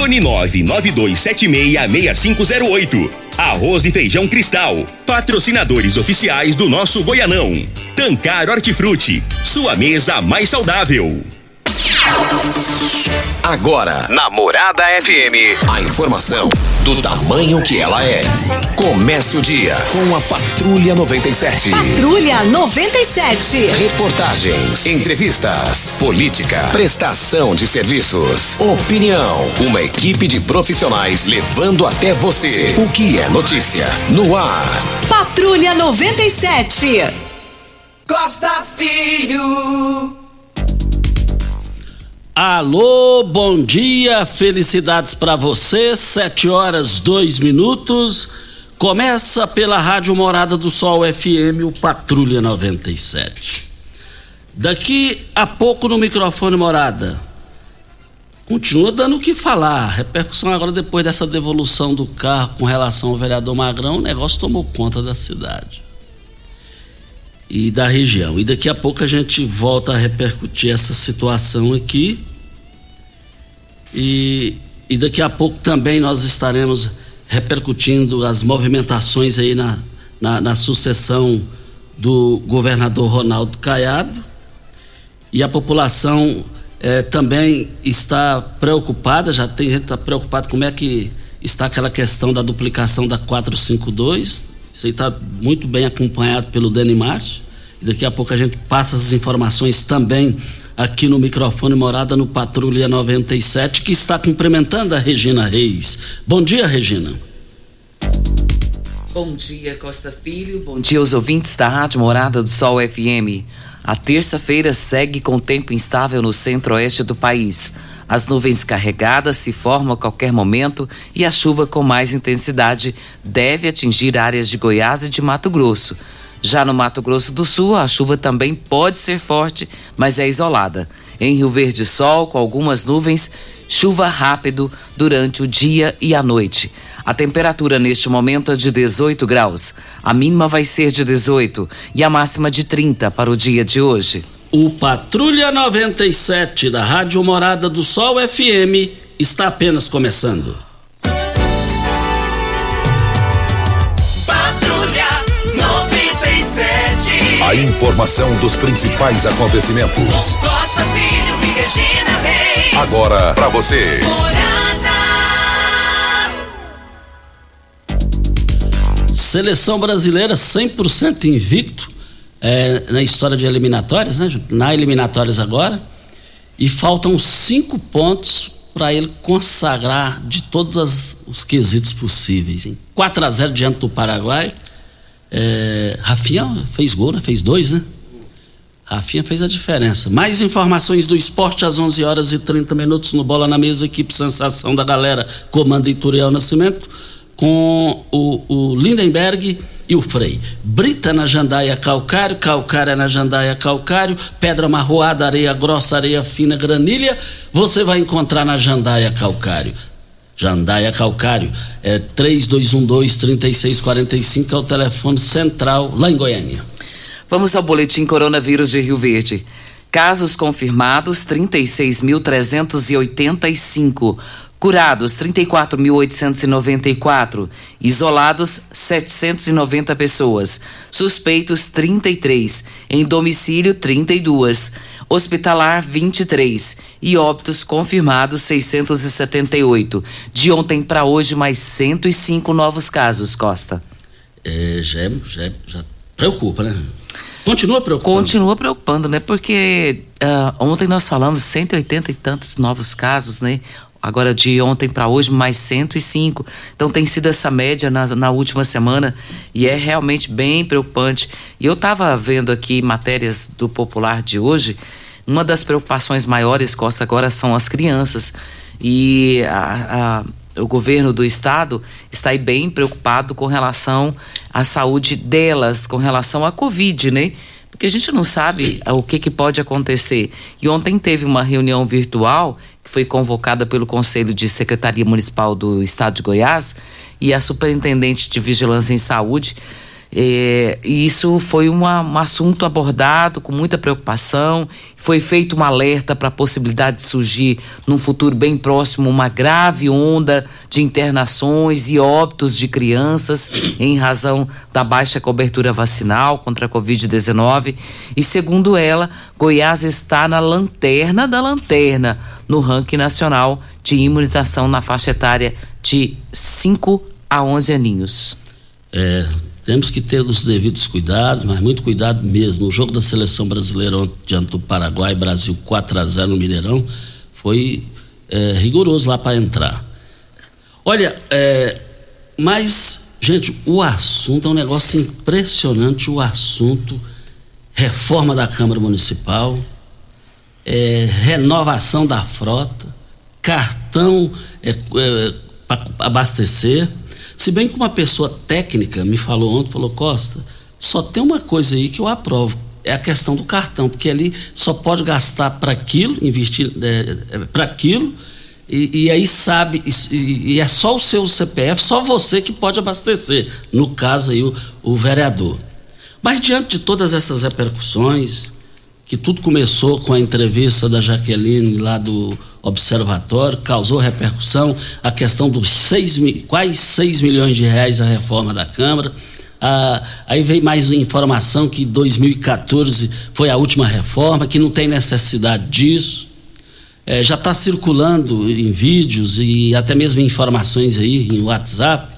Fone 992766508. Arroz e Feijão Cristal. Patrocinadores oficiais do nosso Goianão. Tancar Hortifruti. Sua mesa mais saudável. Agora, Namorada FM, a informação do tamanho que ela é. Comece o dia com a Patrulha 97. Patrulha 97. Reportagens, entrevistas, política, prestação de serviços, opinião. Uma equipe de profissionais levando até você o que é notícia no ar. Patrulha 97. Costa Filho. Alô, bom dia, felicidades para você. Sete horas dois minutos. Começa pela Rádio Morada do Sol FM, o Patrulha 97. Daqui a pouco no microfone Morada. Continua dando o que falar. Repercussão agora depois dessa devolução do carro com relação ao vereador Magrão, o negócio tomou conta da cidade e da região. E daqui a pouco a gente volta a repercutir essa situação aqui. E, e daqui a pouco também nós estaremos repercutindo as movimentações aí na, na, na sucessão do governador Ronaldo Caiado. E a população eh, também está preocupada, já tem gente que está preocupada como é que está aquela questão da duplicação da 452 isso aí está muito bem acompanhado pelo Dani Márcio. Daqui a pouco a gente passa essas informações também aqui no microfone Morada no Patrulha 97, que está cumprimentando a Regina Reis. Bom dia, Regina. Bom dia, Costa Filho. Bom dia aos ouvintes da Rádio Morada do Sol FM. A terça-feira segue com tempo instável no centro-oeste do país. As nuvens carregadas se formam a qualquer momento e a chuva com mais intensidade deve atingir áreas de Goiás e de Mato Grosso. Já no Mato Grosso do Sul, a chuva também pode ser forte, mas é isolada. Em Rio Verde, sol com algumas nuvens, chuva rápido durante o dia e a noite. A temperatura neste momento é de 18 graus. A mínima vai ser de 18 e a máxima de 30 para o dia de hoje. O Patrulha 97 da Rádio Morada do Sol FM está apenas começando. A informação dos principais acontecimentos. Costa Filho e Regina Reis. Agora para você. Seleção brasileira 100% invicto é, na história de eliminatórias, né? Na eliminatórias agora. E faltam cinco pontos para ele consagrar de todos os quesitos possíveis. Em 4 a 0 diante do Paraguai. É, Rafinha fez gol, né? Fez dois, né? Rafinha fez a diferença. Mais informações do esporte às 11 horas e 30 minutos no Bola na Mesa, equipe Sensação da Galera, comanda Ituriel Nascimento, com o, o Lindenberg e o Frei. Brita na jandaia calcário, calcária na jandaia calcário, pedra marroada, areia grossa, areia fina, granilha, você vai encontrar na jandaia calcário. Jandaia Calcário, é 3212-3645 é o telefone central lá em Goiânia. Vamos ao boletim coronavírus de Rio Verde. Casos confirmados 36.385. Curados 34.894. Isolados 790 pessoas. Suspeitos 33. Em domicílio 32. Hospitalar 23. E óbitos confirmados 678. De ontem para hoje, mais 105 novos casos, Costa. É, já, é, já, é, já preocupa, né? Continua preocupando. Continua preocupando, né? Porque uh, ontem nós falamos 180 e tantos novos casos, né? Agora de ontem para hoje mais 105. Então tem sido essa média na, na última semana e é realmente bem preocupante. E eu estava vendo aqui matérias do Popular de hoje. Uma das preocupações maiores, Costa, agora são as crianças. E a, a, o governo do estado está aí bem preocupado com relação à saúde delas, com relação à Covid, né? Porque a gente não sabe o que, que pode acontecer. E ontem teve uma reunião virtual que foi convocada pelo Conselho de Secretaria Municipal do Estado de Goiás e a Superintendente de Vigilância em Saúde. É, e isso foi uma, um assunto abordado com muita preocupação. Foi feito um alerta para a possibilidade de surgir, num futuro bem próximo, uma grave onda de internações e óbitos de crianças em razão da baixa cobertura vacinal contra a Covid-19. E, segundo ela, Goiás está na lanterna da lanterna no ranking nacional de imunização na faixa etária de 5 a 11 aninhos. É, temos que ter os devidos cuidados, mas muito cuidado mesmo. O jogo da seleção brasileira diante do Paraguai, Brasil 4 a 0 no Mineirão, foi é, rigoroso lá para entrar. Olha, é, mas, gente, o assunto é um negócio impressionante o assunto reforma da Câmara Municipal é, renovação da frota, cartão é, é, para abastecer. Se bem que uma pessoa técnica me falou ontem, falou, Costa, só tem uma coisa aí que eu aprovo, é a questão do cartão, porque ali só pode gastar para aquilo, investir é, é para aquilo, e, e, aí sabe, e, e, é só o seu CPF, só você que pode abastecer, no caso aí o, o vereador. Mas diante de todas essas repercussões, que tudo começou com a entrevista da Jaqueline lá do Observatório, causou repercussão, a questão dos seis, quais 6 milhões de reais a reforma da Câmara. Ah, aí veio mais informação que 2014 foi a última reforma, que não tem necessidade disso. É, já está circulando em vídeos e até mesmo informações aí em WhatsApp,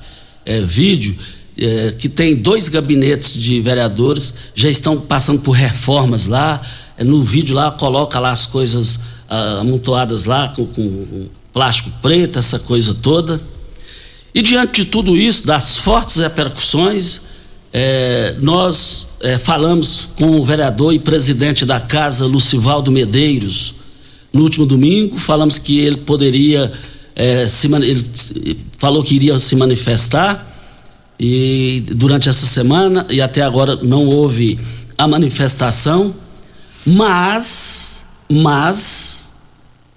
é, vídeo, é, que tem dois gabinetes de vereadores, já estão passando por reformas lá, é, no vídeo lá, coloca lá as coisas amontoadas lá com, com, plástico preto, essa coisa toda. E diante de tudo isso, das fortes repercussões, é, nós é, falamos com o vereador e presidente da casa, Lucivaldo Medeiros, no último domingo, falamos que ele poderia, é, se, ele falou que iria se manifestar, e durante essa semana, e até agora não houve a manifestação. Mas, mas,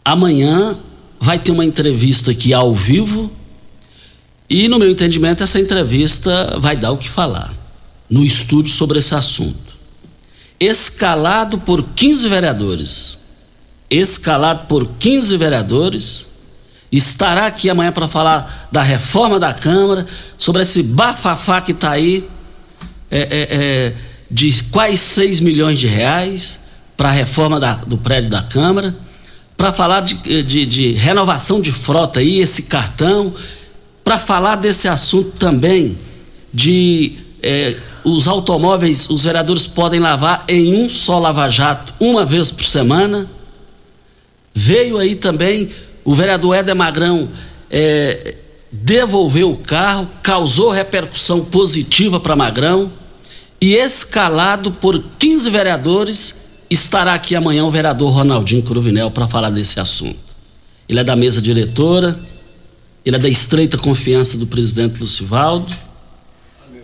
amanhã vai ter uma entrevista aqui ao vivo. E, no meu entendimento, essa entrevista vai dar o que falar no estúdio sobre esse assunto. Escalado por 15 vereadores, escalado por 15 vereadores, estará aqui amanhã para falar da reforma da Câmara, sobre esse bafafá que está aí, é, é, é, de quais 6 milhões de reais para a reforma da, do prédio da Câmara, para falar de, de, de, renovação de frota aí, esse cartão, para falar desse assunto também de é, os automóveis, os vereadores podem lavar em um só lava-jato, uma vez por semana. Veio aí também o vereador Éder Magrão é, devolveu o carro, causou repercussão positiva para Magrão e escalado por 15 vereadores Estará aqui amanhã o vereador Ronaldinho Cruvinel para falar desse assunto. Ele é da mesa diretora, ele é da estreita confiança do presidente Lucivaldo.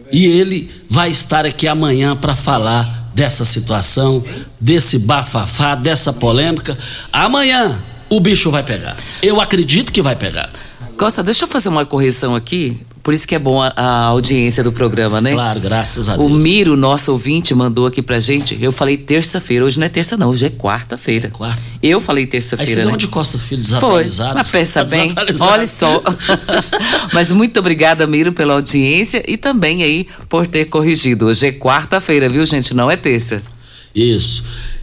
E ele vai estar aqui amanhã para falar dessa situação, desse bafafá, dessa polêmica. Amanhã o bicho vai pegar. Eu acredito que vai pegar. Costa, deixa eu fazer uma correção aqui. Por isso que é bom a, a, audiência do programa, né? Claro, graças a Deus. O Miro, nosso ouvinte, mandou aqui pra gente. Eu falei terça-feira. Hoje não é terça, não. Hoje é quarta-feira. É quarta. Eu falei terça-feira. Aí você né? onde Costa Filho desatualizado. Foi. Mas pensa tá bem. Olha só. Mas muito obrigada, Miro, pela audiência e também aí por ter corrigido. Hoje é quarta-feira, viu, gente? Não é terça. Isso.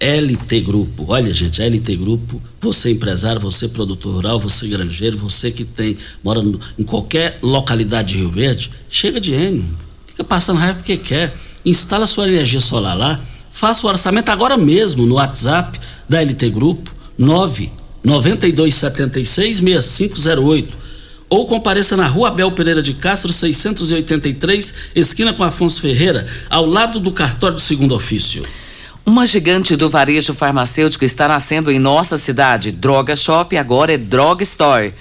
LT Grupo. Olha, gente, LT Grupo, você empresário, você produtor rural, você granjeiro, você que tem mora no, em qualquer localidade de Rio Verde, chega de N, fica passando raiva porque quer. Instala sua energia solar lá, faça o orçamento agora mesmo no WhatsApp da LT Grupo 9 9276 6508 ou compareça na Rua Abel Pereira de Castro, 683, esquina com Afonso Ferreira, ao lado do cartório do segundo ofício. Uma gigante do varejo farmacêutico está nascendo em nossa cidade. Droga Shop agora é Drog Store.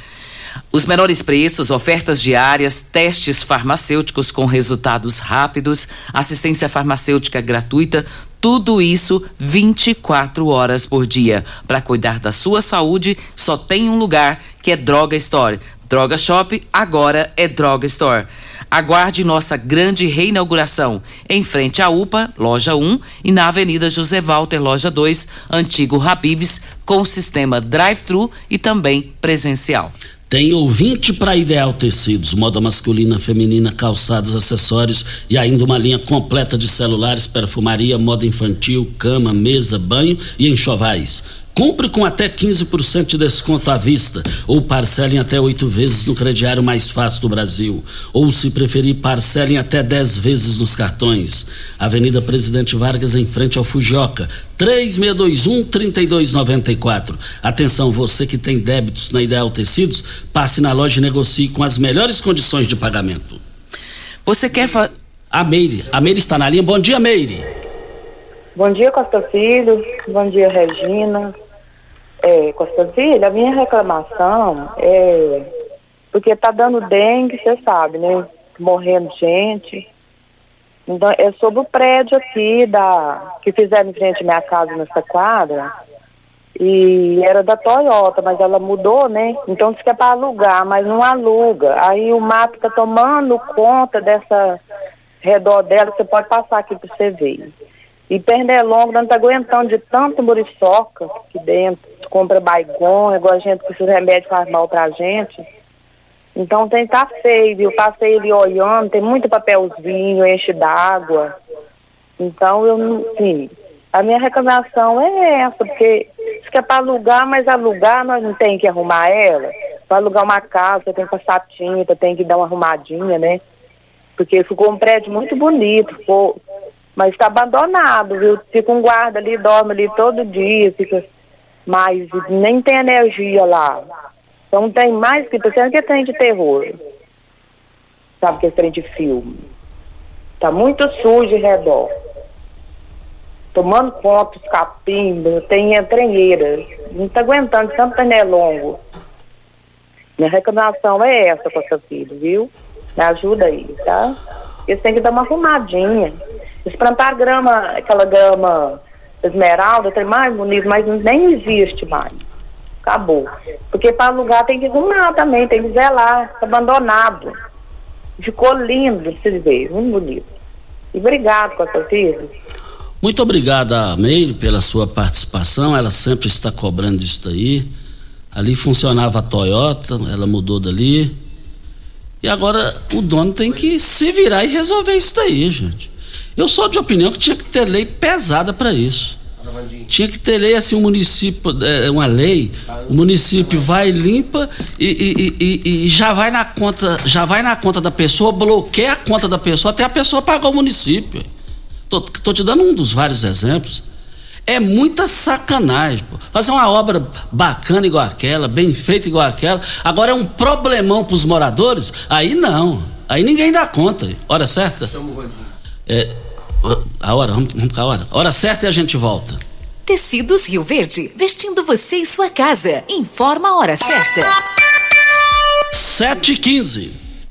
Os menores preços, ofertas diárias, testes farmacêuticos com resultados rápidos, assistência farmacêutica gratuita, tudo isso 24 horas por dia. Para cuidar da sua saúde, só tem um lugar que é Droga Store. Droga Shop agora é Droga Store. Aguarde nossa grande reinauguração em frente à UPA, loja 1, e na Avenida José Walter, loja 2, antigo Habibs, com sistema drive-thru e também presencial. Tem ouvinte para Ideal Tecidos, moda masculina, feminina, calçados, acessórios e ainda uma linha completa de celulares, perfumaria, moda infantil, cama, mesa, banho e enxovais. Compre com até 15% de desconto à vista ou parcelem até oito vezes no crediário mais fácil do Brasil. Ou, se preferir, parcelem até 10 vezes nos cartões. Avenida Presidente Vargas, em frente ao Fujioka. 3621-3294. Atenção, você que tem débitos na Ideal Tecidos, passe na loja e negocie com as melhores condições de pagamento. Você quer. Fa... A Meire. A Meire está na linha. Bom dia, Meire. Bom dia, Costa Filho. Bom dia, Regina. É, Costa Filha, a minha reclamação é porque tá dando dengue, você sabe, né? Morrendo gente. Então, é sobre o prédio aqui da, que fizeram em frente à minha casa nessa quadra. E era da Toyota, mas ela mudou, né? Então diz que é para alugar, mas não aluga. Aí o mato tá tomando conta dessa redor dela, você pode passar aqui para você ver. E Pernilongo não está aguentando de tanto muriçoca aqui dentro. Compra baigon, igual a gente que esses remédios faz mal pra gente. Então tem tá feio, eu passei ele olhando, tem muito papelzinho, enche d'água. Então eu sim, a minha reclamação é essa, porque isso que é para alugar, mas alugar nós não tem que arrumar ela. Para alugar uma casa, tem que passar tinta, tem que dar uma arrumadinha, né? Porque ficou um prédio muito bonito, ficou mas está abandonado, viu? Fica um guarda ali, dorme ali todo dia, fica. Mas nem tem energia lá. Então tem mais que pensando que tem de terror. Sabe que é trem de filme. Tá muito sujo em redor. Tomando conta os capim, tem entranheiras. Não tá aguentando tanto longo. Minha reclamação é essa com essa filha, viu? Me ajuda aí, tá? Eles têm que dar uma arrumadinha. Eles plantaram grama, aquela grama esmeralda, tem mais bonito, mas nem existe mais. Acabou. Porque para alugar tem que arrumar também, tem que zelar, tá abandonado. Ficou lindo se ver, muito bonito. E obrigado, Costa Filho. Muito obrigada, Meire, pela sua participação. Ela sempre está cobrando isso daí. Ali funcionava a Toyota, ela mudou dali. E agora o dono tem que se virar e resolver isso daí, gente. Eu sou de opinião que tinha que ter lei pesada para isso. Tinha que ter lei assim, um município, é, uma lei, o município vai limpa e, e, e, e, já vai na conta, já vai na conta da pessoa, bloqueia a conta da pessoa até a pessoa pagar o município. Tô, tô te dando um dos vários exemplos. É muita sacanagem, pô. Fazer uma obra bacana igual aquela, bem feita igual aquela, agora é um problemão para os moradores? Aí não. Aí ninguém dá conta. Hora certa? Chama o Rodinho. É, a hora, vamos, vamos com a hora. Hora certa e a gente volta. Tecidos Rio Verde, vestindo você e sua casa. Informa a hora certa. 7 e 15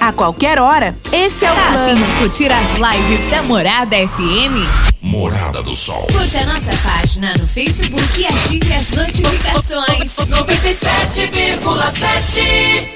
a qualquer hora. Esse é o Tá plano. de curtir as lives da Morada FM? Morada do Sol. Curta nossa página no Facebook e ative as notificações. 97,7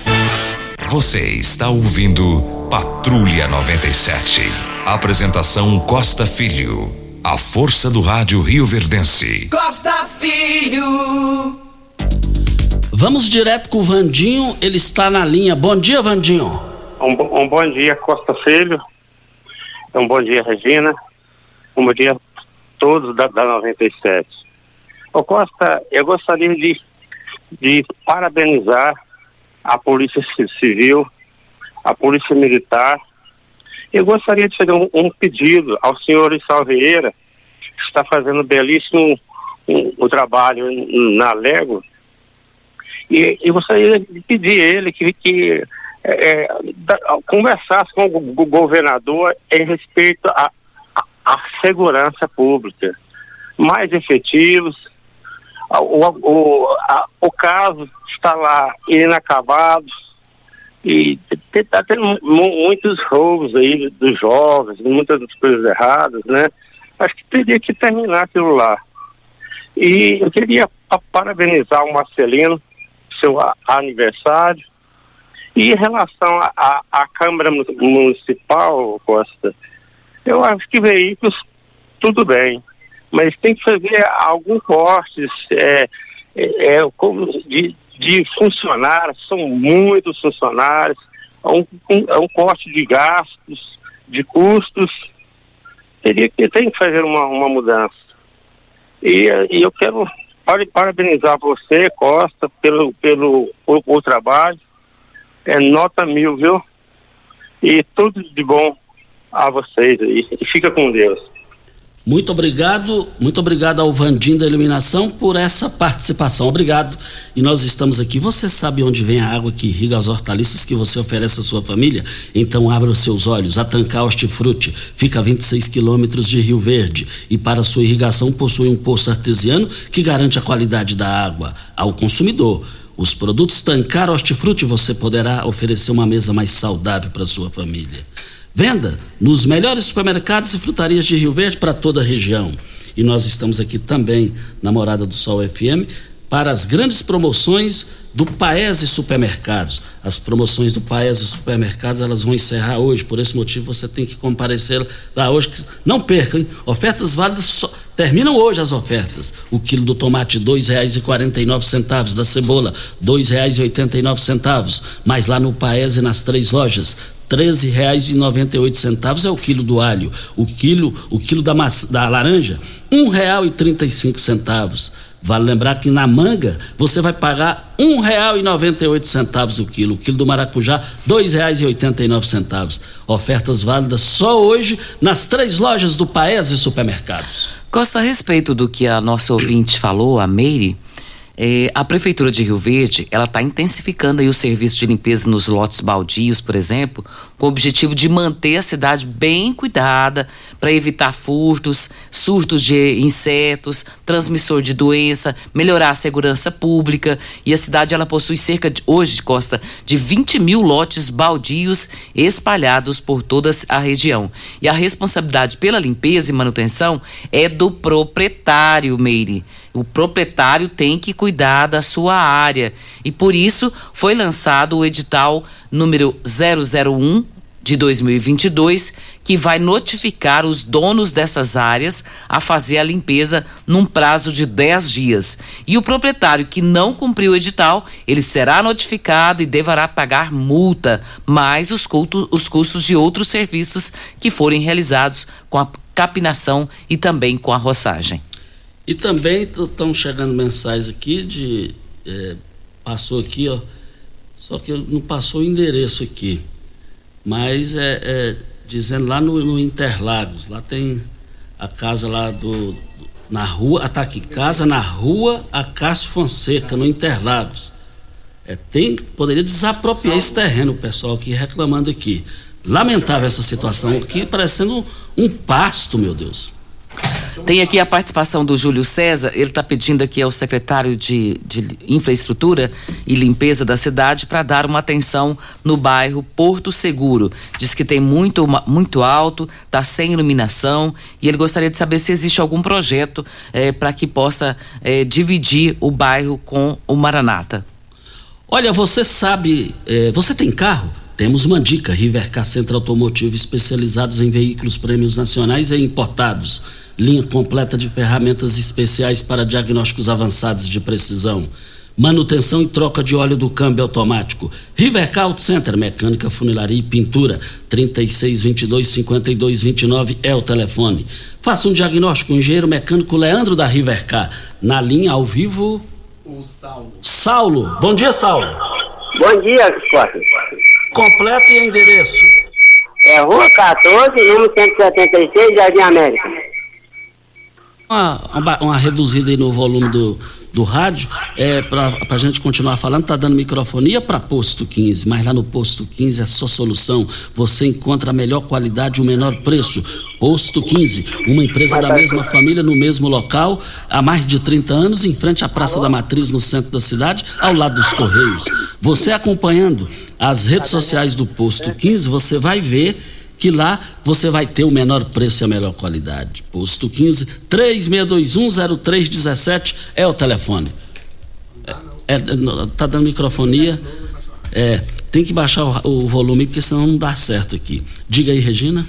Você está ouvindo Patrulha 97. Apresentação Costa Filho. A força do rádio Rio Verdense. Costa Filho Vamos direto com o Vandinho, ele está na linha. Bom dia, Vandinho. Um, um bom dia, Costa Filho. Um bom dia, Regina. Um bom dia a todos da, da 97. Ô Costa, eu gostaria de, de parabenizar a Polícia Ci- Civil, a Polícia Militar. Eu gostaria de fazer um, um pedido ao senhor Issal Vieira, que está fazendo belíssimo um, um trabalho na Lego, e, e gostaria de pedir ele que, que é, é, da- conversasse com o go- governador em respeito à segurança pública. Mais efetivos. O, o, a- o caso está lá inacabado e está tendo mu- muitos roubos aí dos jovens, muitas coisas erradas, né? Acho que teria que terminar aquilo lá. E eu queria pa- parabenizar o Marcelino, seu aniversário. E em relação à Câmara Mu- Municipal, Costa, eu acho que veículos, tudo bem. Mas tem que fazer alguns cortes é, é, é, como de, de funcionários, são muitos funcionários, é um, é um corte de gastos, de custos. Teria que, tem que fazer uma, uma mudança. E, e eu quero para- parabenizar você, Costa, pelo, pelo o trabalho. É nota mil, viu? E tudo de bom a vocês aí. E fica com Deus. Muito obrigado, muito obrigado ao Vandim da Iluminação por essa participação. Obrigado. E nós estamos aqui. Você sabe onde vem a água que irriga as hortaliças que você oferece à sua família? Então abra os seus olhos. A Tancar Hortifruti fica a 26 quilômetros de Rio Verde e para sua irrigação possui um poço artesiano que garante a qualidade da água ao consumidor. Os produtos Tancar Hortifruti você poderá oferecer uma mesa mais saudável para sua família. Venda nos melhores supermercados e frutarias de Rio Verde para toda a região. E nós estamos aqui também na Morada do Sol FM para as grandes promoções do Paese Supermercados. As promoções do Paese Supermercados elas vão encerrar hoje, por esse motivo você tem que comparecer lá hoje. Não perca, hein? Ofertas válidas só, terminam hoje as ofertas. O quilo do tomate R$ 2,49, da cebola R$ 2,89, mas lá no Paese nas três lojas R$ 13,98 é o quilo do alho. O quilo, o quilo da, da laranja, R$ 1,35. Vale lembrar que na manga você vai pagar R$ 1,98 o quilo. O quilo do maracujá, R$ 2,89. Ofertas válidas só hoje nas três lojas do Paese Supermercados. Costa, a respeito do que a nossa ouvinte falou, a Meire, é, a Prefeitura de Rio Verde, ela está intensificando aí o serviço de limpeza nos lotes baldios, por exemplo, com o objetivo de manter a cidade bem cuidada, para evitar furtos, surtos de insetos, transmissor de doença, melhorar a segurança pública. E a cidade, ela possui cerca de, hoje, Costa, de 20 mil lotes baldios espalhados por toda a região. E a responsabilidade pela limpeza e manutenção é do proprietário, Meire. O proprietário tem que cuidar da sua área. E por isso foi lançado o edital número 001 de 2022, que vai notificar os donos dessas áreas a fazer a limpeza num prazo de 10 dias. E o proprietário que não cumpriu o edital, ele será notificado e deverá pagar multa, mais os, cultos, os custos de outros serviços que forem realizados com a capinação e também com a roçagem. E também estão chegando mensagens aqui de. É, passou aqui, ó. Só que não passou o endereço aqui. Mas é, é dizendo lá no, no, Interlagos, lá tem a casa lá do. Na rua, ah, tá aqui, casa na rua Acácio Fonseca, no Interlagos. É, tem, poderia desapropriar esse terreno, o pessoal aqui reclamando aqui. Lamentável essa situação aqui, parecendo um pasto, meu Deus. Tem aqui a participação do Júlio César, ele está pedindo aqui ao secretário de, de Infraestrutura e Limpeza da cidade para dar uma atenção no bairro Porto Seguro. Diz que tem muito, muito alto, está sem iluminação e ele gostaria de saber se existe algum projeto eh, para que possa eh, dividir o bairro com o Maranata. Olha, você sabe, eh, você tem carro? Temos uma dica: Rivercar Centro Automotivo especializados em veículos prêmios nacionais e importados linha completa de ferramentas especiais para diagnósticos avançados de precisão, manutenção e troca de óleo do câmbio automático. Rivercar Auto Center, mecânica, funilaria e pintura, 3622 5229 é o telefone. Faça um diagnóstico, o engenheiro mecânico Leandro da Rivercar, na linha ao vivo. O Saulo. Saulo, bom dia, Saulo. Bom dia, Costa. Completo e endereço. É Rua 14, número 176, Jardim América uma, uma, uma reduzida aí no volume do, do rádio, é, para a gente continuar falando, tá dando microfonia para posto 15, mas lá no posto 15 é só solução. Você encontra a melhor qualidade e o menor preço. Posto 15, uma empresa da mesma família no mesmo local, há mais de 30 anos, em frente à Praça da Matriz, no centro da cidade, ao lado dos Correios. Você acompanhando as redes sociais do Posto 15, você vai ver que lá você vai ter o menor preço e a melhor qualidade. Posto 15 36210317 é o telefone. É, é, tá dando microfonia. É, tem que baixar o, o volume porque senão não dá certo aqui. Diga aí, Regina.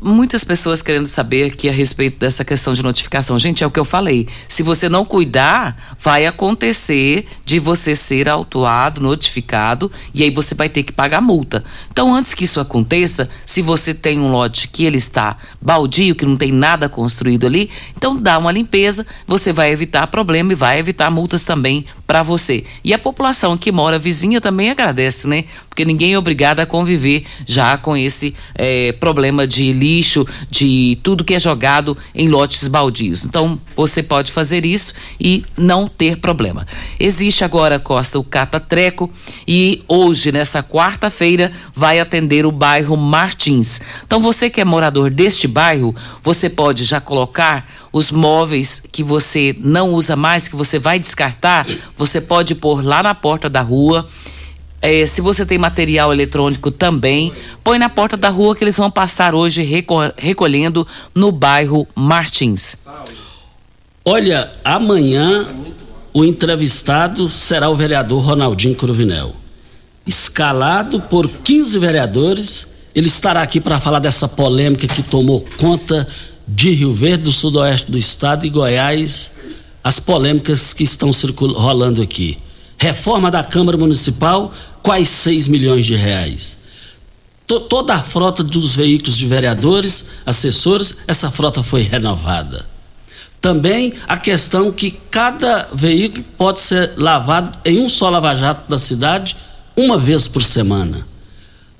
Muitas pessoas querendo saber aqui a respeito dessa questão de notificação. Gente, é o que eu falei. Se você não cuidar, vai acontecer de você ser autuado, notificado, e aí você vai ter que pagar multa. Então, antes que isso aconteça, se você tem um lote que ele está baldio, que não tem nada construído ali, então dá uma limpeza, você vai evitar problema e vai evitar multas também para você. E a população que mora vizinha também agradece, né? Porque ninguém é obrigado a conviver já com esse é, problema de lixo, de tudo que é jogado em lotes baldios. Então, você pode fazer isso e não ter problema. Existe agora, Costa, o Cata Treco e hoje, nessa quarta-feira, vai atender o bairro Martins. Então, você que é morador deste bairro, você pode já colocar os móveis que você não usa mais, que você vai descartar, você pode pôr lá na porta da rua É, se você tem material eletrônico também, põe na porta da rua que eles vão passar hoje reco- recolhendo no bairro Martins. Olha, amanhã o entrevistado será o vereador Ronaldinho Cruvinel. Escalado por 15 vereadores, ele estará aqui para falar dessa polêmica que tomou conta de Rio Verde, do sudoeste do estado e Goiás, as polêmicas que estão rolando aqui. Reforma da Câmara Municipal, quais 6 milhões de reais? To- toda a frota dos veículos de vereadores, assessores, essa frota foi renovada. Também a questão que cada veículo pode ser lavado em um só lava-jato da cidade uma vez por semana.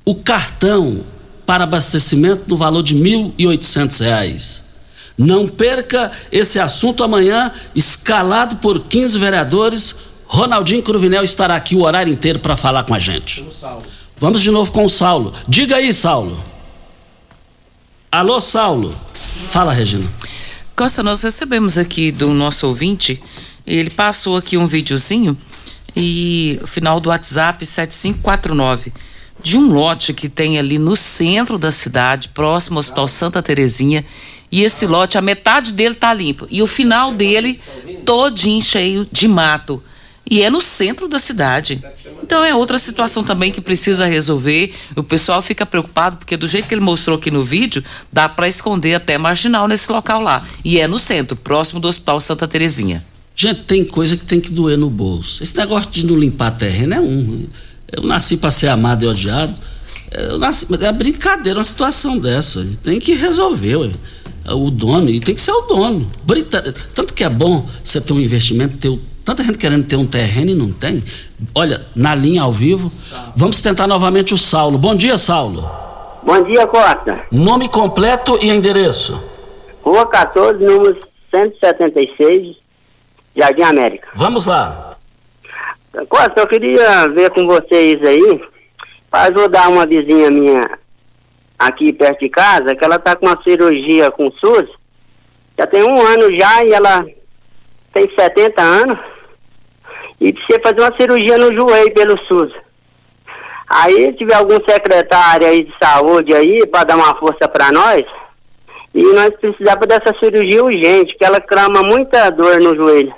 O cartão para abastecimento no valor de 1.800 reais. Não perca esse assunto amanhã, escalado por 15 vereadores. Ronaldinho Cruvinel estará aqui o horário inteiro para falar com a gente. Vamos de novo com o Saulo. Diga aí, Saulo. Alô, Saulo. Fala, Regina. Costa, nós recebemos aqui do nosso ouvinte, ele passou aqui um videozinho e o final do WhatsApp 7549 de um lote que tem ali no centro da cidade, próximo ao Hospital Santa Terezinha, e esse lote, a metade dele tá limpo e o final dele todinho cheio de mato. E é no centro da cidade. Então é outra situação também que precisa resolver. O pessoal fica preocupado porque do jeito que ele mostrou aqui no vídeo, dá para esconder até marginal nesse local lá. E é no centro, próximo do Hospital Santa Terezinha. Gente, tem coisa que tem que doer no bolso. Esse negócio de não limpar terreno é um. Eu nasci para ser amado e odiado. Eu nasci, é brincadeira uma situação dessa. Tem que resolver, ué. O dono, e tem que ser o dono. Tanto que é bom você ter um investimento, ter o- tanta gente querendo ter um terreno e não tem. Olha, na linha ao vivo, vamos tentar novamente o Saulo. Bom dia, Saulo. Bom dia, Costa. Nome completo e endereço. Rua 14, número 176, Jardim América. Vamos lá. Costa, eu queria ver com vocês aí, para ajudar uma vizinha minha aqui perto de casa, que ela tá com uma cirurgia com SUS, já tem um ano já e ela tem 70 anos, e precisa fazer uma cirurgia no joelho pelo SUS. Aí, se tiver algum secretário aí de saúde aí, para dar uma força para nós, e nós precisamos dessa cirurgia urgente, que ela clama muita dor no joelho.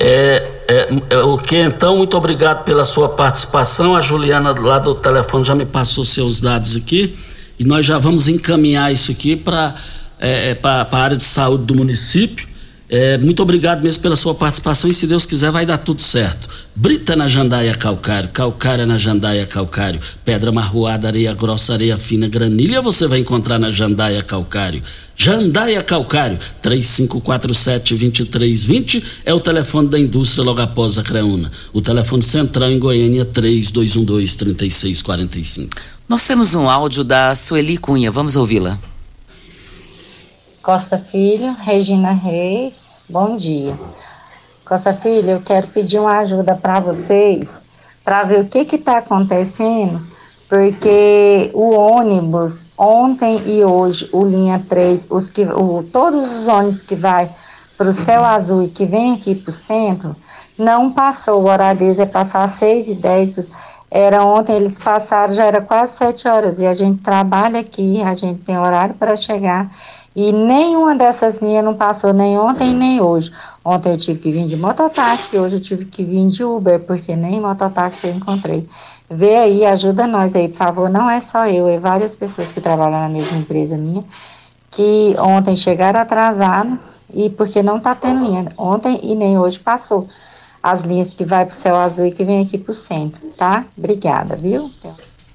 É, é, é, o que então, muito obrigado pela sua participação. A Juliana lá do telefone já me passou seus dados aqui e nós já vamos encaminhar isso aqui para é, para a área de saúde do município. É, muito obrigado mesmo pela sua participação e se Deus quiser vai dar tudo certo. Brita na jandaia calcário, calcária na jandaia calcário, pedra marroada, areia grossa, areia fina, granilha você vai encontrar na jandaia calcário. Jandaia Calcário, 3547-2320 é o telefone da indústria logo após a Creuna. O telefone central em Goiânia, 3212-3645. Nós temos um áudio da Sueli Cunha, vamos ouvi-la. Costa Filho, Regina Reis, bom dia. Costa Filho, eu quero pedir uma ajuda para vocês para ver o que está acontecendo, porque o ônibus, ontem e hoje, o linha 3, os que, o, todos os ônibus que vai para o céu azul e que vem aqui para o centro, não passou. O horário deles é passar às 6 e 10 era ontem, eles passaram, já era quase 7 horas, e a gente trabalha aqui, a gente tem horário para chegar. E nenhuma dessas linhas não passou nem ontem nem hoje. Ontem eu tive que vir de mototáxi, hoje eu tive que vir de Uber, porque nem mototáxi eu encontrei. Vê aí, ajuda nós aí, por favor. Não é só eu, é várias pessoas que trabalham na mesma empresa minha, que ontem chegaram atrasados e porque não tá tendo linha. Ontem e nem hoje passou as linhas que vai pro céu azul e que vem aqui pro centro, tá? Obrigada, viu?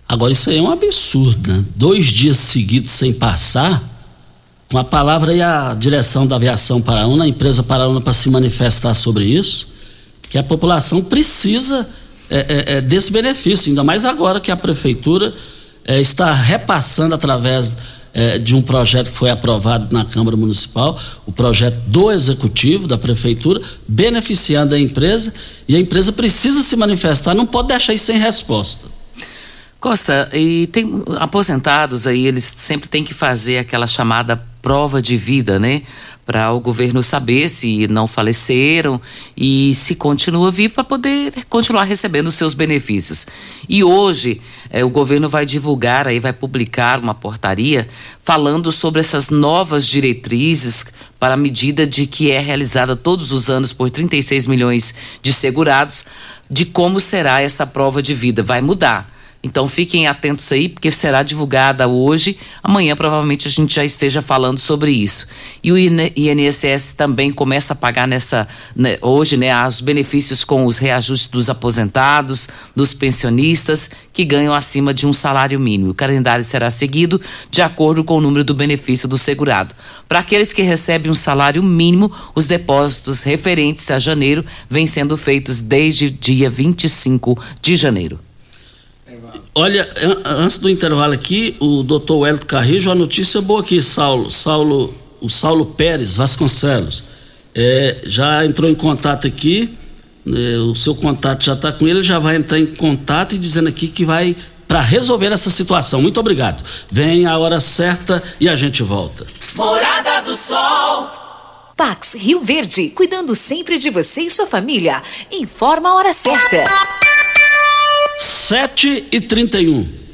Agora isso aí é um absurdo, né? Dois dias seguidos sem passar, com a palavra aí a direção da aviação Paraúna, a empresa Paraúna para se manifestar sobre isso, que a população precisa é, é, é, desse benefício, ainda mais agora que a prefeitura é, está repassando através é, de um projeto que foi aprovado na Câmara Municipal, o projeto do Executivo, da Prefeitura, beneficiando a empresa, e a empresa precisa se manifestar, não pode deixar isso sem resposta. Costa, e tem aposentados aí, eles sempre têm que fazer aquela chamada prova de vida, né? para o governo saber se não faleceram e se continua vivo para poder continuar recebendo os seus benefícios. E hoje eh, o governo vai divulgar, aí vai publicar uma portaria falando sobre essas novas diretrizes para a medida de que é realizada todos os anos por 36 milhões de segurados, de como será essa prova de vida. Vai mudar. Então fiquem atentos aí, porque será divulgada hoje. Amanhã provavelmente a gente já esteja falando sobre isso. E o INSS também começa a pagar nessa né, hoje, né, os benefícios com os reajustes dos aposentados, dos pensionistas que ganham acima de um salário mínimo. O calendário será seguido de acordo com o número do benefício do segurado. Para aqueles que recebem um salário mínimo, os depósitos referentes a janeiro vêm sendo feitos desde dia 25 de janeiro. Olha, antes do intervalo aqui, o doutor Wellington Carrijo, a notícia boa aqui, Saulo, Saulo, o Saulo Pérez Vasconcelos, é, já entrou em contato aqui, é, o seu contato já está com ele, já vai entrar em contato e dizendo aqui que vai para resolver essa situação. Muito obrigado. Vem a hora certa e a gente volta. Morada do Sol. Pax Rio Verde, cuidando sempre de você e sua família. Informa a hora certa. 7 e 31.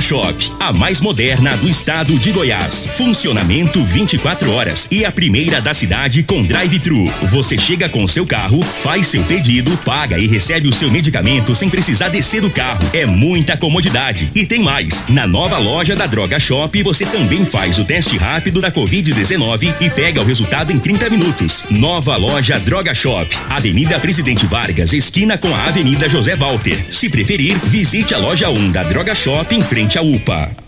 Shop, a mais moderna do estado de Goiás. Funcionamento 24 horas e a primeira da cidade com drive-thru. Você chega com seu carro, faz seu pedido, paga e recebe o seu medicamento sem precisar descer do carro. É muita comodidade. E tem mais. Na nova loja da Droga Shop, você também faz o teste rápido da Covid-19 e pega o resultado em 30 minutos. Nova loja Droga Shop, Avenida Presidente Vargas, esquina com a Avenida José Walter. Se preferir, visite a loja 1 da Droga Shop em frente à UPA.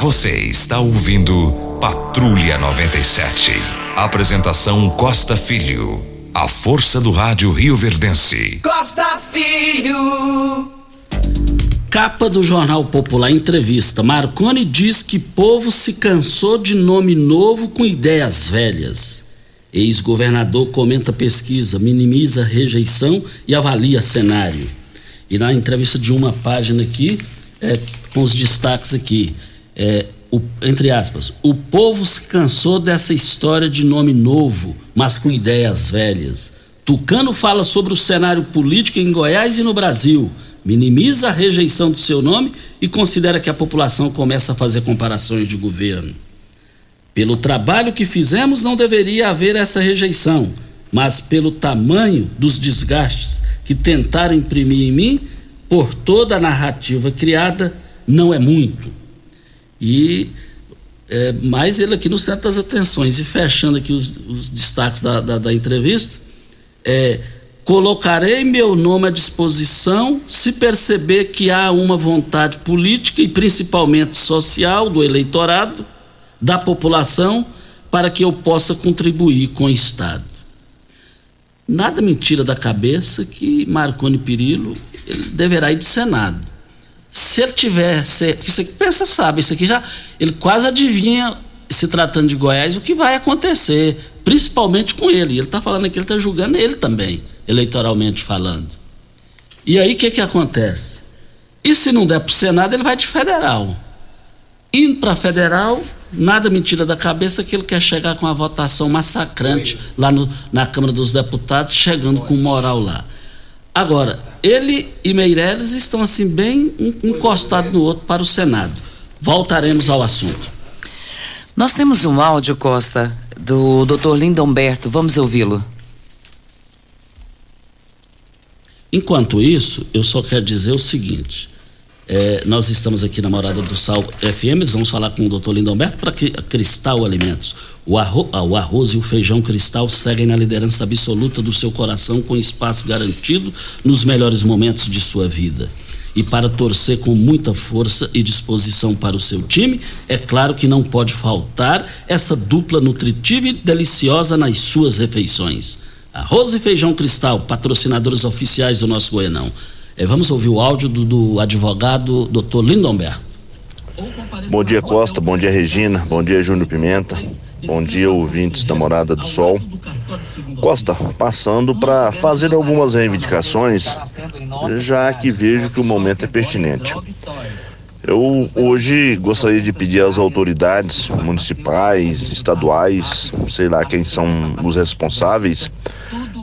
Você está ouvindo Patrulha 97. Apresentação Costa Filho. A força do rádio Rio Verdense. Costa Filho. Capa do Jornal Popular Entrevista. Marconi diz que povo se cansou de nome novo com ideias velhas. Ex-governador comenta pesquisa, minimiza rejeição e avalia cenário. E na entrevista de uma página aqui, é, com os destaques aqui é, o, entre aspas, o povo se cansou dessa história de nome novo, mas com ideias velhas. Tucano fala sobre o cenário político em Goiás e no Brasil, minimiza a rejeição do seu nome e considera que a população começa a fazer comparações de governo. Pelo trabalho que fizemos, não deveria haver essa rejeição, mas pelo tamanho dos desgastes que tentaram imprimir em mim, por toda a narrativa criada, não é muito. E é, mais ele aqui no centro das atenções. E fechando aqui os, os destaques da, da, da, entrevista, é, colocarei meu nome à disposição se perceber que há uma vontade política e principalmente social do eleitorado, da população, para que eu possa contribuir com o Estado. Nada mentira da cabeça que Marconi Perillo deverá ir de Senado. Se ele tivesse. Isso aqui, pensa, sabe, isso aqui já. Ele quase adivinha, se tratando de Goiás, o que vai acontecer, principalmente com ele. Ele está falando aqui, ele está julgando ele também eleitoralmente falando. E aí o que, que acontece? E se não der para o Senado, ele vai de federal. Indo para federal, nada mentira da cabeça que ele quer chegar com a votação massacrante lá no, na Câmara dos Deputados, chegando com moral lá. Agora, ele e Meirelles estão assim bem encostados no outro para o Senado. Voltaremos ao assunto. Nós temos um áudio, Costa, do Dr. Lindomberto. Vamos ouvi-lo. Enquanto isso, eu só quero dizer o seguinte: é, nós estamos aqui na Morada do Sal FM, vamos falar com o doutor Lindomberto para que Cristal Alimentos. O arroz, ah, o arroz e o feijão Cristal seguem na liderança absoluta do seu coração, com espaço garantido nos melhores momentos de sua vida. E para torcer com muita força e disposição para o seu time, é claro que não pode faltar essa dupla nutritiva e deliciosa nas suas refeições. Arroz e Feijão Cristal, patrocinadores oficiais do nosso Goianão. É, vamos ouvir o áudio do, do advogado Dr. Lindomberto. Bom dia, Costa. Bom dia, Regina. Bom dia, Júnior Pimenta. Bom dia, ouvintes da Morada do Sol. Costa, passando para fazer algumas reivindicações, já que vejo que o momento é pertinente. Eu hoje gostaria de pedir às autoridades municipais, estaduais, sei lá quem são os responsáveis,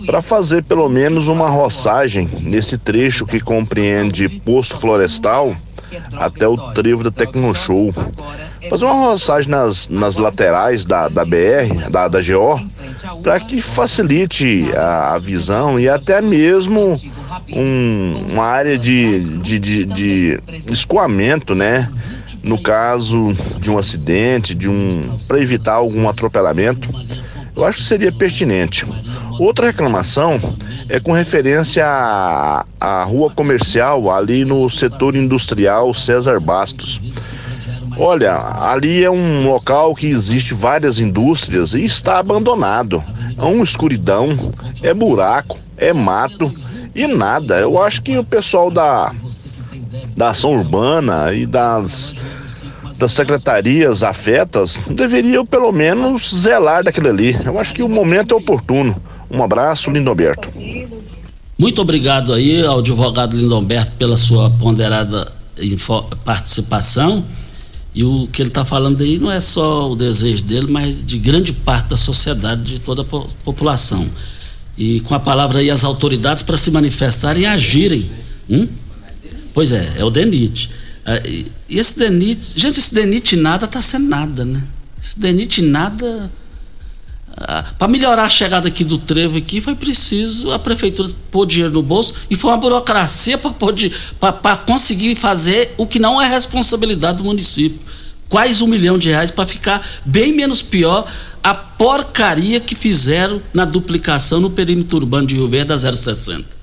para fazer pelo menos uma roçagem nesse trecho que compreende Poço Florestal até o trevo da Tecnoshow. Fazer uma roçagem nas, nas laterais da, da BR, da, da GO, para que facilite a, a, visão e até mesmo um, uma área de, de, de, de escoamento, né? No caso de um acidente, de um para evitar algum atropelamento, eu acho que seria pertinente. Outra reclamação é com referência à, à rua comercial ali no setor industrial César Bastos. Olha, ali é um local que existe várias indústrias e está abandonado. É uma escuridão, é buraco, é mato e nada. Eu acho que o pessoal da, da ação urbana e das, das secretarias afetas deveriam pelo menos zelar daquilo ali. Eu acho que o momento é oportuno. Um abraço, Lindomberto. Muito obrigado aí ao advogado Lindomberto pela sua ponderada participação. E o que ele está falando aí não é só o desejo dele, mas de grande parte da sociedade, de toda a população. E com a palavra aí as autoridades para se manifestarem e agirem. Hum? Pois é, é o DENIT. Ah, e esse DENIT, gente, esse DENIT nada está sendo nada, né? Esse DENIT nada ah, para melhorar a chegada aqui do trevo aqui foi preciso a prefeitura pôr dinheiro no bolso e foi uma burocracia para conseguir fazer o que não é responsabilidade do município. Quase um milhão de reais para ficar bem menos pior a porcaria que fizeram na duplicação no perímetro urbano de Rio Verde da 060.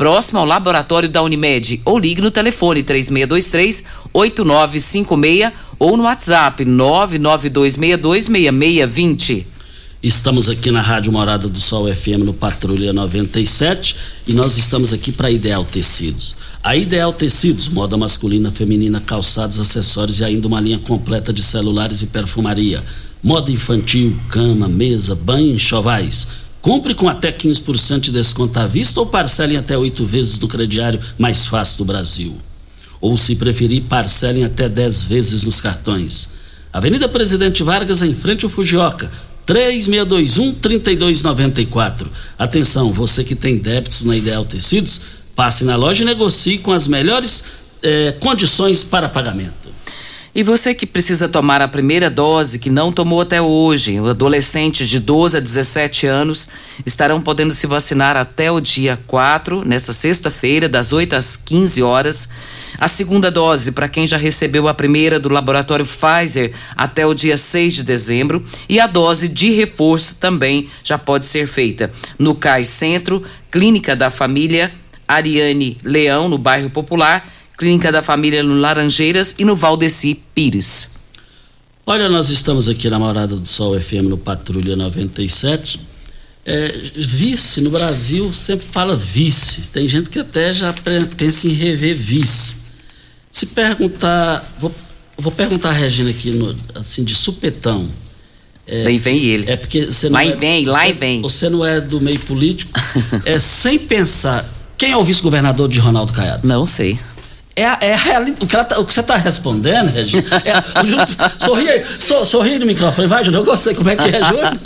próximo ao laboratório da Unimed, ou ligue no telefone 3623 8956 ou no WhatsApp 992626620. Estamos aqui na Rádio Morada do Sol FM no Patrulha 97 e nós estamos aqui para Ideal Tecidos. A Ideal Tecidos, moda masculina, feminina, calçados, acessórios e ainda uma linha completa de celulares e perfumaria. Moda infantil, cama, mesa, banho, chovais Compre com até 15% de desconto à vista ou parcelem até oito vezes do crediário mais fácil do Brasil. Ou, se preferir, parcelem até 10 vezes nos cartões. Avenida Presidente Vargas, em frente ao Fujioka, 3621-3294. Atenção, você que tem débitos na Ideal Tecidos, passe na loja e negocie com as melhores é, condições para pagamento. E você que precisa tomar a primeira dose, que não tomou até hoje, adolescentes de 12 a 17 anos estarão podendo se vacinar até o dia 4, nessa sexta-feira, das 8 às 15 horas. A segunda dose para quem já recebeu a primeira do laboratório Pfizer até o dia 6 de dezembro. E a dose de reforço também já pode ser feita no CAI Centro, Clínica da Família Ariane Leão, no bairro Popular Clínica da Família no Laranjeiras e no Valdeci Pires. Olha, nós estamos aqui na Morada do Sol FM no Patrulha 97. É, vice, no Brasil sempre fala vice. Tem gente que até já pensa em rever vice. Se perguntar, vou, vou perguntar a Regina aqui, no, assim, de supetão. É, Daí vem ele. É porque você não lá é, vem, lá você, vem. Você não é do meio político. é sem pensar. Quem é o vice-governador de Ronaldo Caiado? Não sei. É a, é a realidade. O que, tá, o que você está respondendo, Regina? É, o Júlio, sorri aí, so, sorri no microfone. Vai, Júlio, eu gostei. Como é que é, Júlio?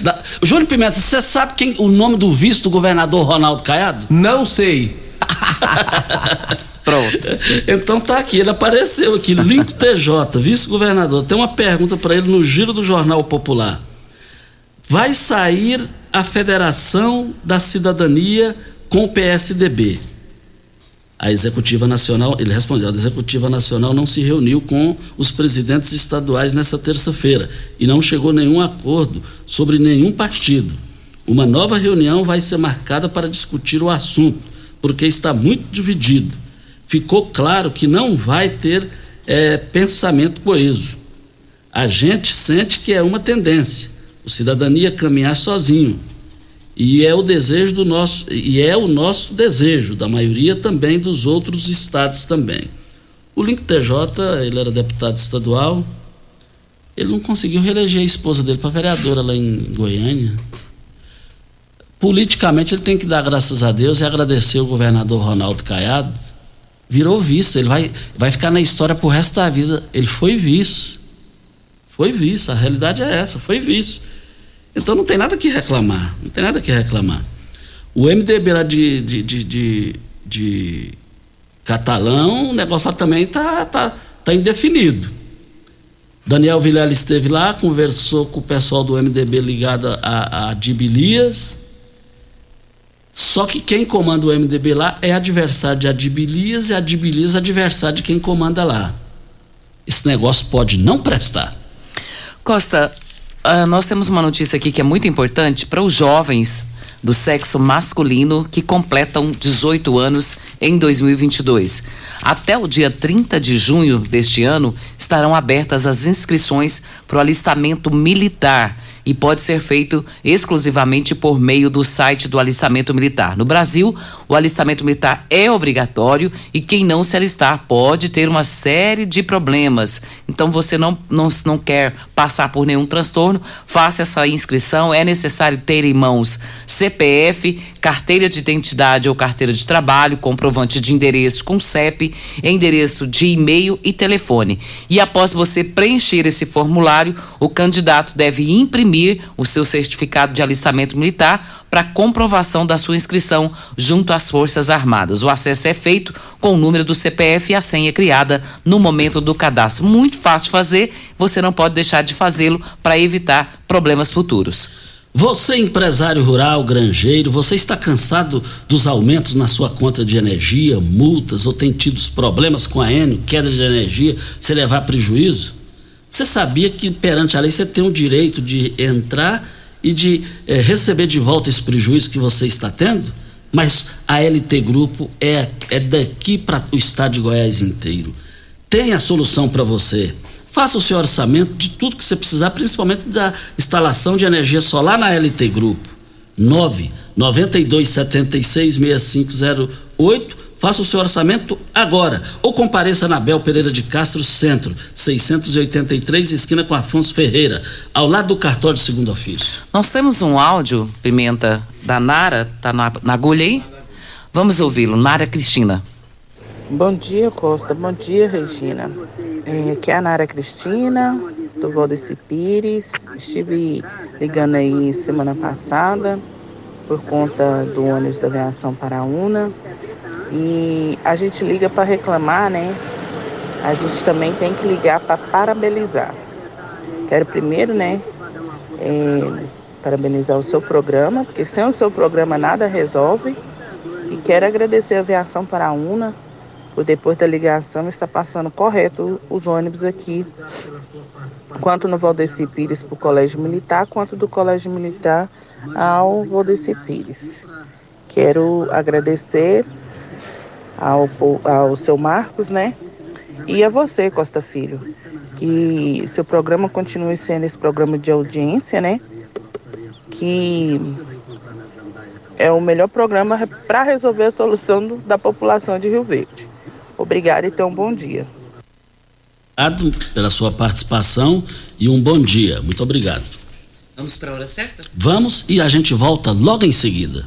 Da, Júlio Pimenta, você sabe quem o nome do vice do governador Ronaldo Caiado? Não sei. Pronto. Então tá aqui, ele apareceu aqui, Linco TJ, vice-governador. Tem uma pergunta para ele no giro do Jornal Popular. Vai sair a Federação da Cidadania com o PSDB? A Executiva Nacional, ele respondeu, a Executiva Nacional não se reuniu com os presidentes estaduais nessa terça-feira e não chegou nenhum acordo sobre nenhum partido. Uma nova reunião vai ser marcada para discutir o assunto, porque está muito dividido. Ficou claro que não vai ter é, pensamento coeso. A gente sente que é uma tendência, o cidadania caminhar sozinho, e é o desejo do nosso e é o nosso desejo da maioria também dos outros estados também. O Link TJ, ele era deputado estadual, ele não conseguiu reeleger a esposa dele para vereadora lá em Goiânia. Politicamente ele tem que dar graças a Deus e agradecer o governador Ronaldo Caiado. Virou vice, ele vai, vai ficar na história pro resto da vida. Ele foi vice. Foi vice, a realidade é essa, foi vice. Então não tem nada que reclamar. Não tem nada que reclamar. O MDB lá de, de, de, de, de Catalão, o negócio lá também está tá, tá indefinido. Daniel Vilela esteve lá, conversou com o pessoal do MDB ligado a, a Dibilias. Só que quem comanda o MDB lá é adversário de Adibilias e Adibilias é adversário de quem comanda lá. Esse negócio pode não prestar. Costa, Uh, nós temos uma notícia aqui que é muito importante para os jovens do sexo masculino que completam 18 anos em 2022. Até o dia 30 de junho deste ano estarão abertas as inscrições para o alistamento militar e pode ser feito exclusivamente por meio do site do alistamento militar. No Brasil, o alistamento militar é obrigatório e quem não se alistar pode ter uma série de problemas. Então, você não, não, não quer passar por nenhum transtorno, faça essa inscrição. É necessário ter em mãos CPF, carteira de identidade ou carteira de trabalho, comprovante de endereço com CEP, endereço de e-mail e telefone. E após você preencher esse formulário, o candidato deve imprimir o seu certificado de alistamento militar para comprovação da sua inscrição junto às Forças Armadas. O acesso é feito com o número do CPF e a senha criada no momento do cadastro. Muito fácil de fazer, você não pode deixar de fazê-lo para evitar problemas futuros. Você, empresário rural, granjeiro, você está cansado dos aumentos na sua conta de energia, multas ou tem tido problemas com a Enio, queda de energia, se levar prejuízo? Você sabia que perante a lei você tem o direito de entrar e de é, receber de volta esse prejuízo que você está tendo, mas a LT Grupo é, é daqui para o estado de Goiás inteiro. Tem a solução para você. Faça o seu orçamento de tudo que você precisar, principalmente da instalação de energia solar na LT Grupo. 9 92 76 6508 Faça o seu orçamento agora ou compareça na Bel Pereira de Castro Centro, 683, esquina com Afonso Ferreira, ao lado do cartório de segundo ofício. Nós temos um áudio, Pimenta, da Nara, tá na, na agulha aí? Vamos ouvi-lo. Nara Cristina. Bom dia, Costa. Bom dia, Regina. É, aqui é a Nara Cristina, do Valdeci Pires. Estive ligando aí semana passada por conta do ônibus da aviação para a UNA E a gente liga para reclamar, né? A gente também tem que ligar para parabenizar. Quero primeiro, né, é, parabenizar o seu programa, porque sem o seu programa nada resolve. E quero agradecer a Aviação Paraúna por depois da ligação estar passando correto os ônibus aqui, quanto no Valdeci Pires para o Colégio Militar, quanto do Colégio Militar ao Valdeci Pires. Quero agradecer ao, ao seu Marcos, né? E a você, Costa Filho, que seu programa continue sendo esse programa de audiência, né? Que é o melhor programa para resolver a solução do, da população de Rio Verde. Obrigada e tenha um bom dia. Obrigado pela sua participação e um bom dia. Muito obrigado. Vamos para a hora certa? Vamos e a gente volta logo em seguida.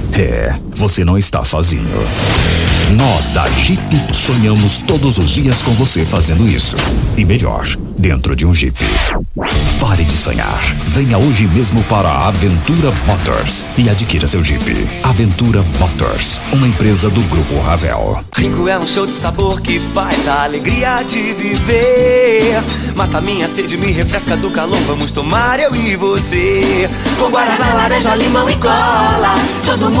É, você não está sozinho. Nós da Jeep sonhamos todos os dias com você fazendo isso. E melhor, dentro de um Jeep. Pare de sonhar. Venha hoje mesmo para a Aventura Motors e adquira seu Jeep. Aventura Motors, uma empresa do Grupo Ravel. Rico é um show de sabor que faz a alegria de viver. Mata minha sede, me refresca do calor. Vamos tomar eu e você. Com guaraná, laranja, limão e cola. Todo mundo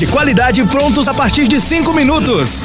de qualidade prontos a partir de 5 minutos.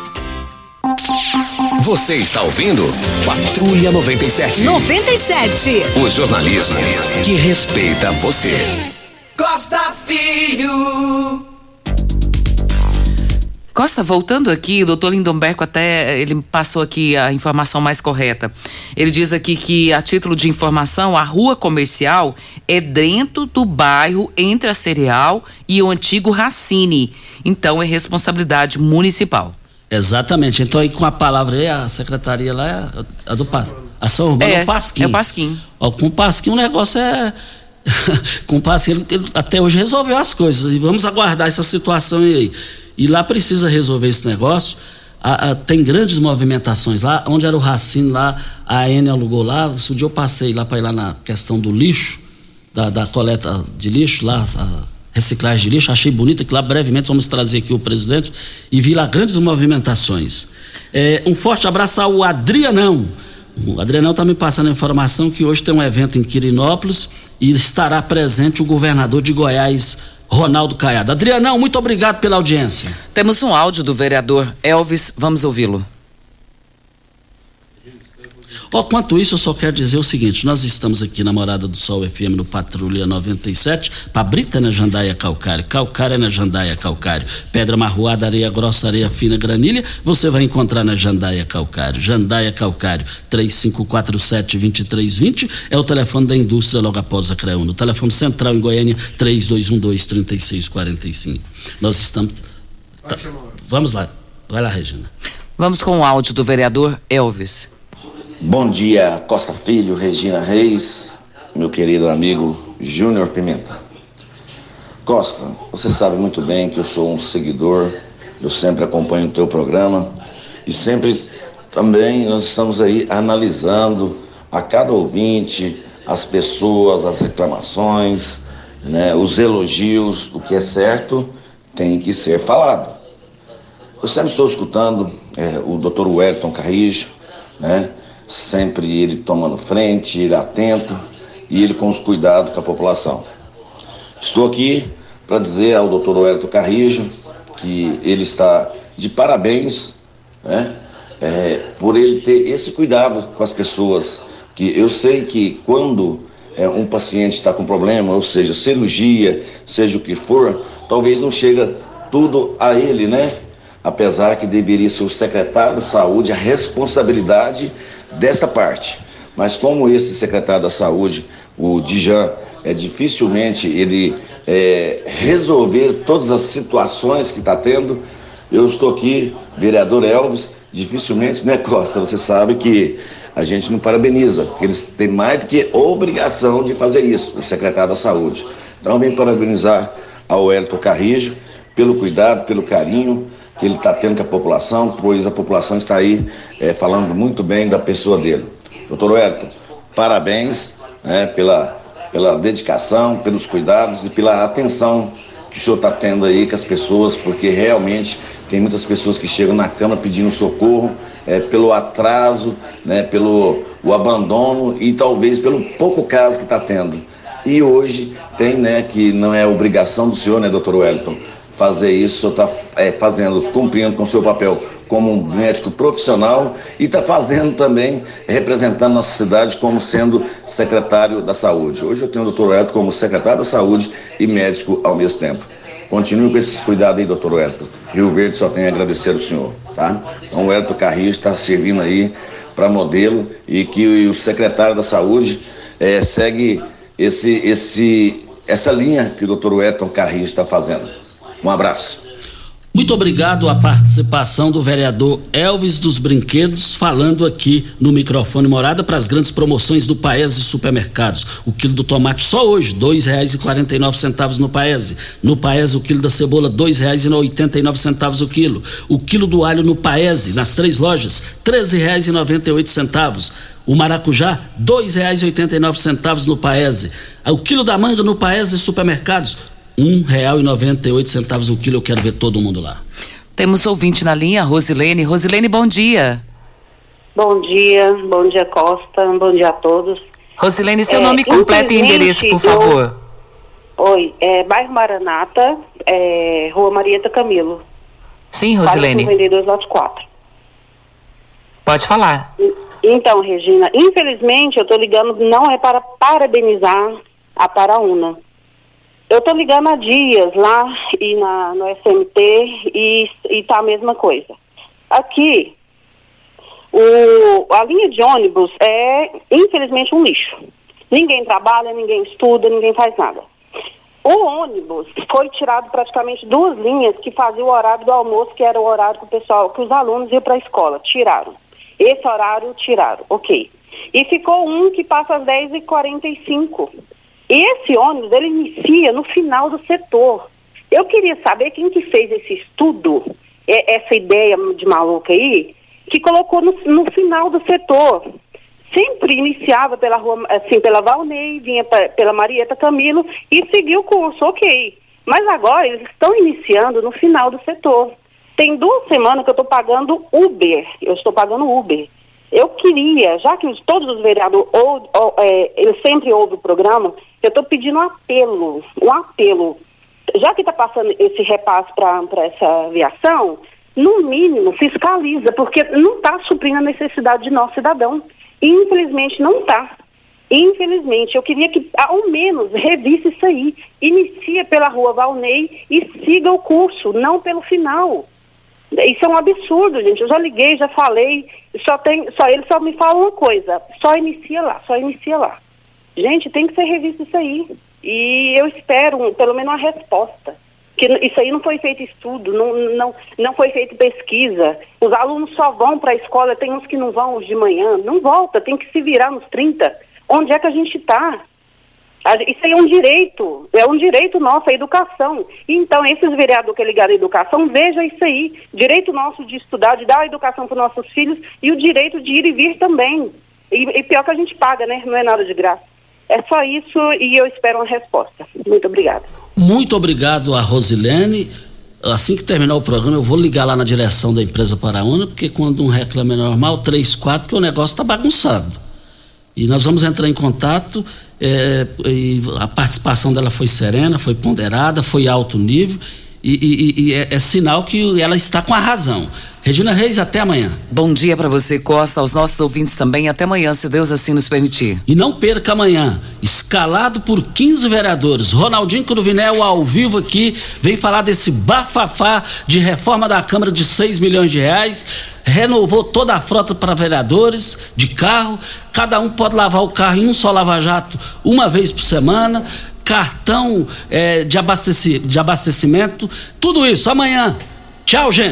Você está ouvindo Patrulha 97. 97. O jornalismo que respeita você. Costa Filho. Costa, voltando aqui, o doutor Lindomberco até ele passou aqui a informação mais correta. Ele diz aqui que, a título de informação, a rua comercial é dentro do bairro entre a Cereal e o antigo Racine. Então é responsabilidade municipal. Exatamente. Então aí com a palavra aí, a secretaria lá é a do Pas. Ação Urbana é, o Pasquim. É o Pasquim. Ó, com o Pasquim o negócio é. com o Pasquim ele, ele, até hoje resolveu as coisas. E vamos aguardar essa situação aí. E lá precisa resolver esse negócio. a, a, tem grandes movimentações lá, onde era o Racine lá, a N alugou lá, o dia eu passei lá para ir lá na questão do lixo, da, da coleta de lixo, lá, a reciclagem de lixo, achei bonito que lá brevemente vamos trazer aqui o presidente e vi lá grandes movimentações. É, um forte abraço ao Adrianão. O Adrianão está me passando a informação que hoje tem um evento em Quirinópolis e estará presente o governador de Goiás, Ronaldo Caiado. Adrianão, muito obrigado pela audiência. Temos um áudio do vereador Elvis, vamos ouvi-lo. Oh, quanto isso, eu só quero dizer o seguinte: nós estamos aqui na Morada do Sol FM no Patrulha 97, Pabrita na Jandaia Calcário, Calcário na Jandaia Calcário, Pedra Marroada, Areia Grossa, Areia Fina, Granilha, você vai encontrar na Jandaia Calcário. Jandaia Calcário, 3547-2320 é o telefone da indústria logo após a CREUNO. O telefone central em Goiânia, 3212-3645. Nós estamos. Tá. Vamos lá. Vai lá, Regina. Vamos com o áudio do vereador Elvis. Bom dia, Costa Filho, Regina Reis, meu querido amigo Júnior Pimenta. Costa, você sabe muito bem que eu sou um seguidor, eu sempre acompanho o teu programa e sempre também nós estamos aí analisando a cada ouvinte, as pessoas, as reclamações, né, os elogios, o que é certo tem que ser falado. Eu sempre estou escutando é, o Dr. Wellington Carrijo, né? Sempre ele tomando frente, ele atento e ele com os cuidados com a população. Estou aqui para dizer ao doutor Wellington Carrijo que ele está de parabéns né, é, por ele ter esse cuidado com as pessoas. Que eu sei que quando é, um paciente está com problema, ou seja, cirurgia, seja o que for, talvez não chega tudo a ele, né? Apesar que deveria ser o secretário da saúde a responsabilidade dessa parte. Mas como esse secretário da Saúde, o Dijan, é dificilmente ele é, resolver todas as situações que está tendo, eu estou aqui, vereador Elvis, dificilmente, né, Costa? Você sabe que a gente não parabeniza, porque eles têm mais do que obrigação de fazer isso, o secretário da Saúde. Então, vem parabenizar ao Elton Carrijo pelo cuidado, pelo carinho, que ele está tendo com a população, pois a população está aí é, falando muito bem da pessoa dele. Doutor Wellington, parabéns né, pela, pela dedicação, pelos cuidados e pela atenção que o senhor está tendo aí com as pessoas, porque realmente tem muitas pessoas que chegam na cama pedindo socorro é, pelo atraso, né, pelo o abandono e talvez pelo pouco caso que está tendo. E hoje tem, né, que não é obrigação do senhor, né, doutor Wellington, fazer isso, está é, fazendo, cumprindo com o seu papel como um médico profissional e está fazendo também, representando nossa cidade como sendo secretário da saúde. Hoje eu tenho o doutor Elton como secretário da saúde e médico ao mesmo tempo. Continue com esses cuidados aí, doutor Elton. Rio Verde só tem a agradecer ao senhor, tá? Então o Elton Carrilho está servindo aí para modelo e que o secretário da saúde é, segue esse, esse, essa linha que o doutor Elton Carrilho está fazendo. Um abraço. Muito obrigado a participação do vereador Elvis dos Brinquedos, falando aqui no microfone morada para as grandes promoções do Paese Supermercados. O quilo do tomate só hoje, nove centavos no Paese. No Paese, o quilo da cebola, nove centavos o quilo. O quilo do alho no Paese, nas três lojas, oito centavos. O maracujá, nove centavos no Paese. O quilo da manga no Paese Supermercados, um real e noventa e oito centavos o quilo. Eu quero ver todo mundo lá. Temos ouvinte na linha, Rosilene. Rosilene, bom dia. Bom dia, bom dia Costa, bom dia a todos. Rosilene, seu é, nome completo e endereço, por favor. Eu... Oi, é bairro Maranata, é, Rua Marieta Camilo. Sim, Rosilene. Vendedores lote 4. Pode falar. Então, Regina, infelizmente eu estou ligando, não é para parabenizar a Paraúna eu estou ligando há dias lá e na, no SMT e está a mesma coisa. Aqui, o, a linha de ônibus é, infelizmente, um lixo. Ninguém trabalha, ninguém estuda, ninguém faz nada. O ônibus foi tirado praticamente duas linhas que faziam o horário do almoço, que era o horário que o pessoal, que os alunos iam para a escola. Tiraram. Esse horário tiraram, ok. E ficou um que passa às 10h45. Esse ônibus, ele inicia no final do setor. Eu queria saber quem que fez esse estudo é, essa ideia de maluca aí, que colocou no, no final do setor. Sempre iniciava pela rua, assim, pela Valnei, vinha pra, pela Marieta Camilo e seguia o curso, ok. Mas agora eles estão iniciando no final do setor. Tem duas semanas que eu estou pagando Uber. Eu estou pagando Uber. Eu queria, já que os, todos os vereadores, ou, ou, é, sempre ouvem o programa, eu estou pedindo um apelo, um apelo. Já que está passando esse repasse para essa aviação, no mínimo fiscaliza, porque não está suprindo a necessidade de nosso cidadão. Infelizmente não está. Infelizmente, eu queria que ao menos revisse isso aí. Inicia pela rua Valnei e siga o curso, não pelo final. Isso é um absurdo, gente. Eu já liguei, já falei, só tem, só ele só me fala uma coisa, só inicia lá, só inicia lá. Gente, tem que ser revisto isso aí. E eu espero um, pelo menos uma resposta. Que isso aí não foi feito estudo, não, não, não foi feita pesquisa. Os alunos só vão para a escola, tem uns que não vão de manhã. Não volta, tem que se virar nos 30. Onde é que a gente está? Isso aí é um direito, é um direito nosso, a educação. Então, esses vereadores que ligado à educação, veja isso aí. Direito nosso de estudar, de dar a educação para os nossos filhos e o direito de ir e vir também. E, e, pior que a gente paga, né? Não é nada de graça. É só isso e eu espero uma resposta. Muito obrigada. Muito obrigado a Rosilene. Assim que terminar o programa, eu vou ligar lá na direção da empresa Paraúna, porque quando um reclame é normal, 3, 4, que o negócio está bagunçado. E nós vamos entrar em contato é, a participação dela foi serena, foi ponderada, foi alto nível e, e, e é, é, sinal que ela está com a razão. Regina Reis, até amanhã. Bom dia para você, Costa, aos nossos ouvintes também. Até amanhã, se Deus assim nos permitir. E não perca amanhã, escalado por 15 vereadores. Ronaldinho Cruvinel, ao vivo aqui, vem falar desse bafafá de reforma da Câmara de 6 milhões de reais. Renovou toda a frota para vereadores de carro. Cada um pode lavar o carro em um só lava-jato uma vez por semana cartão é, de, abasteci, de abastecimento, tudo isso amanhã. Tchau, gente.